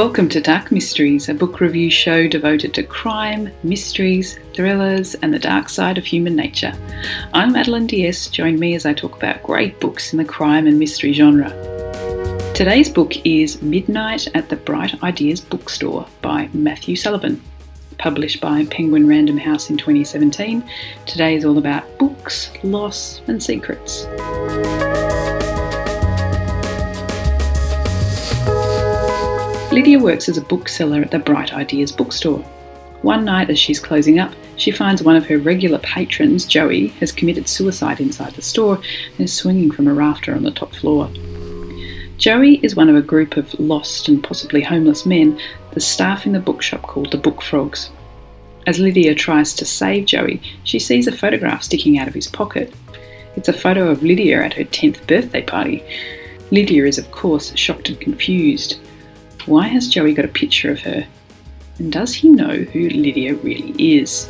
Welcome to Dark Mysteries, a book review show devoted to crime, mysteries, thrillers, and the dark side of human nature. I'm Madeline Diaz. Join me as I talk about great books in the crime and mystery genre. Today's book is Midnight at the Bright Ideas Bookstore by Matthew Sullivan. Published by Penguin Random House in 2017, today is all about books, loss, and secrets. Lydia works as a bookseller at the Bright Ideas bookstore. One night, as she's closing up, she finds one of her regular patrons, Joey, has committed suicide inside the store and is swinging from a rafter on the top floor. Joey is one of a group of lost and possibly homeless men, the staff in the bookshop called the Book Frogs. As Lydia tries to save Joey, she sees a photograph sticking out of his pocket. It's a photo of Lydia at her 10th birthday party. Lydia is, of course, shocked and confused. Why has Joey got a picture of her? And does he know who Lydia really is?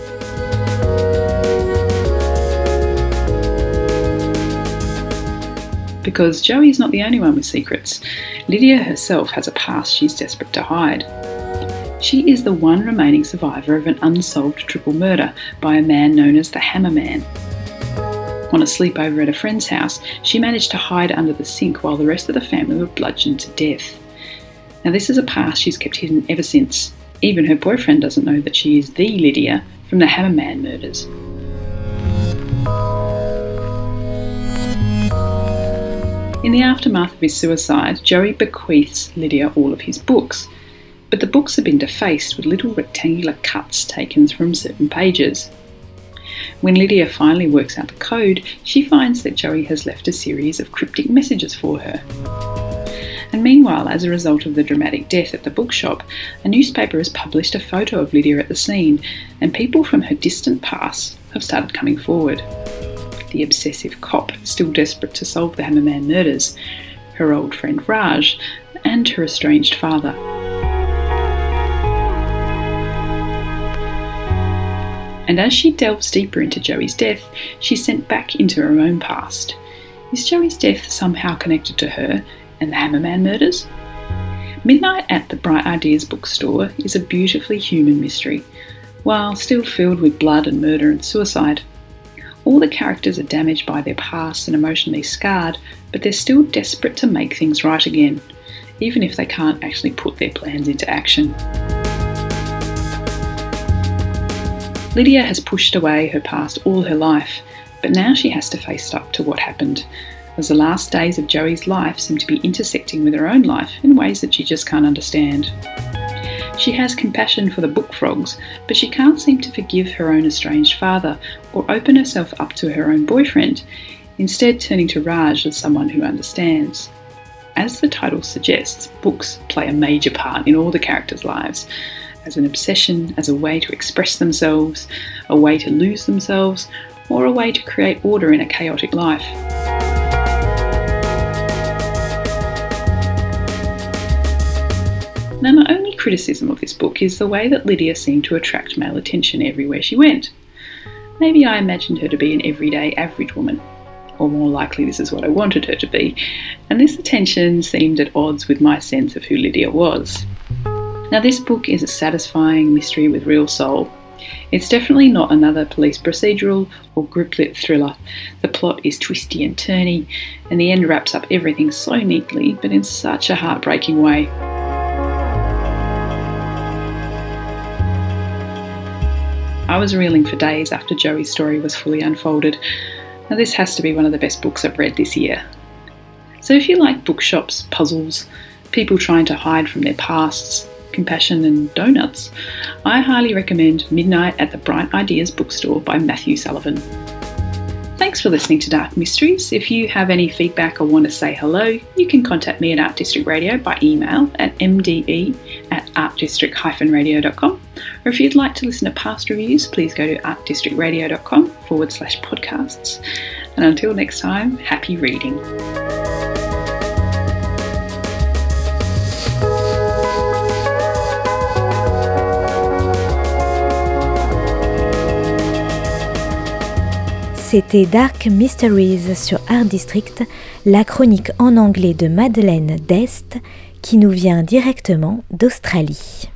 Because Joey is not the only one with secrets. Lydia herself has a past she's desperate to hide. She is the one remaining survivor of an unsolved triple murder by a man known as the Hammer Man. On a sleepover at a friend's house, she managed to hide under the sink while the rest of the family were bludgeoned to death. Now, this is a past she's kept hidden ever since. Even her boyfriend doesn't know that she is the Lydia from the Hammerman murders. In the aftermath of his suicide, Joey bequeaths Lydia all of his books, but the books have been defaced with little rectangular cuts taken from certain pages. When Lydia finally works out the code, she finds that Joey has left a series of cryptic messages for her. And meanwhile, as a result of the dramatic death at the bookshop, a newspaper has published a photo of Lydia at the scene, and people from her distant past have started coming forward. The obsessive cop, still desperate to solve the Hammerman murders, her old friend Raj, and her estranged father. And as she delves deeper into Joey's death, she's sent back into her own past. Is Joey's death somehow connected to her, and the Hammerman murders? Midnight at the Bright Ideas bookstore is a beautifully human mystery, while still filled with blood and murder and suicide. All the characters are damaged by their past and emotionally scarred, but they're still desperate to make things right again, even if they can't actually put their plans into action. Lydia has pushed away her past all her life, but now she has to face up to what happened as the last days of Joey's life seem to be intersecting with her own life in ways that she just can't understand. She has compassion for the book frogs, but she can't seem to forgive her own estranged father or open herself up to her own boyfriend, instead, turning to Raj as someone who understands. As the title suggests, books play a major part in all the characters' lives as an obsession, as a way to express themselves, a way to lose themselves, or a way to create order in a chaotic life. Now, my only criticism of this book is the way that Lydia seemed to attract male attention everywhere she went. Maybe I imagined her to be an everyday average woman, or more likely, this is what I wanted her to be, and this attention seemed at odds with my sense of who Lydia was. Now, this book is a satisfying mystery with real soul. It's definitely not another police procedural or grip lit thriller. The plot is twisty and turny, and the end wraps up everything so neatly, but in such a heartbreaking way. I was reeling for days after Joey's story was fully unfolded. Now, this has to be one of the best books I've read this year. So, if you like bookshops, puzzles, people trying to hide from their pasts, compassion, and donuts, I highly recommend Midnight at the Bright Ideas Bookstore by Matthew Sullivan. Thanks for listening to Dark Mysteries. If you have any feedback or want to say hello, you can contact me at Art District Radio by email at mde at artdistrict-radio.com Or if you'd like to listen to past reviews, please go to artdistrictradio.com forward slash podcasts. And until next time, happy reading. C'était Dark Mysteries sur Art District, la chronique en anglais de Madeleine Dest qui nous vient directement d'Australie.